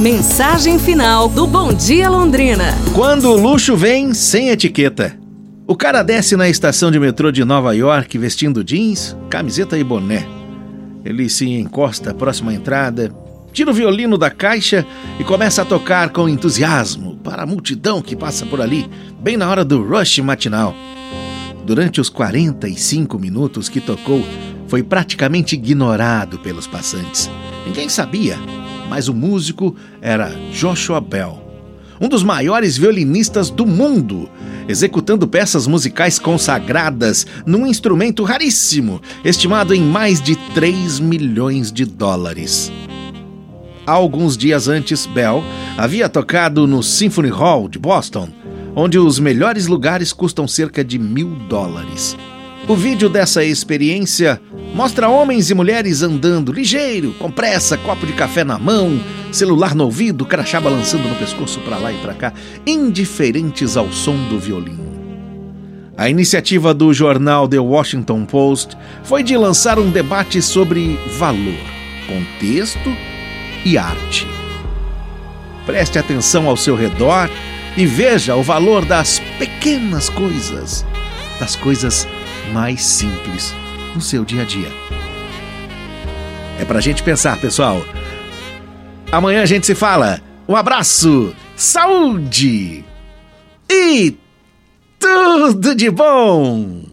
Mensagem final do Bom Dia Londrina. Quando o luxo vem sem etiqueta. O cara desce na estação de metrô de Nova York vestindo jeans, camiseta e boné. Ele se encosta à entrada, tira o violino da caixa e começa a tocar com entusiasmo para a multidão que passa por ali, bem na hora do rush matinal. Durante os 45 minutos que tocou, foi praticamente ignorado pelos passantes. Ninguém sabia, mas o músico era Joshua Bell, um dos maiores violinistas do mundo, executando peças musicais consagradas num instrumento raríssimo, estimado em mais de 3 milhões de dólares. Alguns dias antes, Bell havia tocado no Symphony Hall de Boston, onde os melhores lugares custam cerca de mil dólares. O vídeo dessa experiência mostra homens e mulheres andando ligeiro, com pressa, copo de café na mão, celular no ouvido, crachá balançando no pescoço para lá e para cá, indiferentes ao som do violino. A iniciativa do jornal The Washington Post foi de lançar um debate sobre valor, contexto e arte. Preste atenção ao seu redor e veja o valor das pequenas coisas, das coisas mais simples no seu dia a dia. É pra gente pensar, pessoal. Amanhã a gente se fala. Um abraço, saúde e tudo de bom!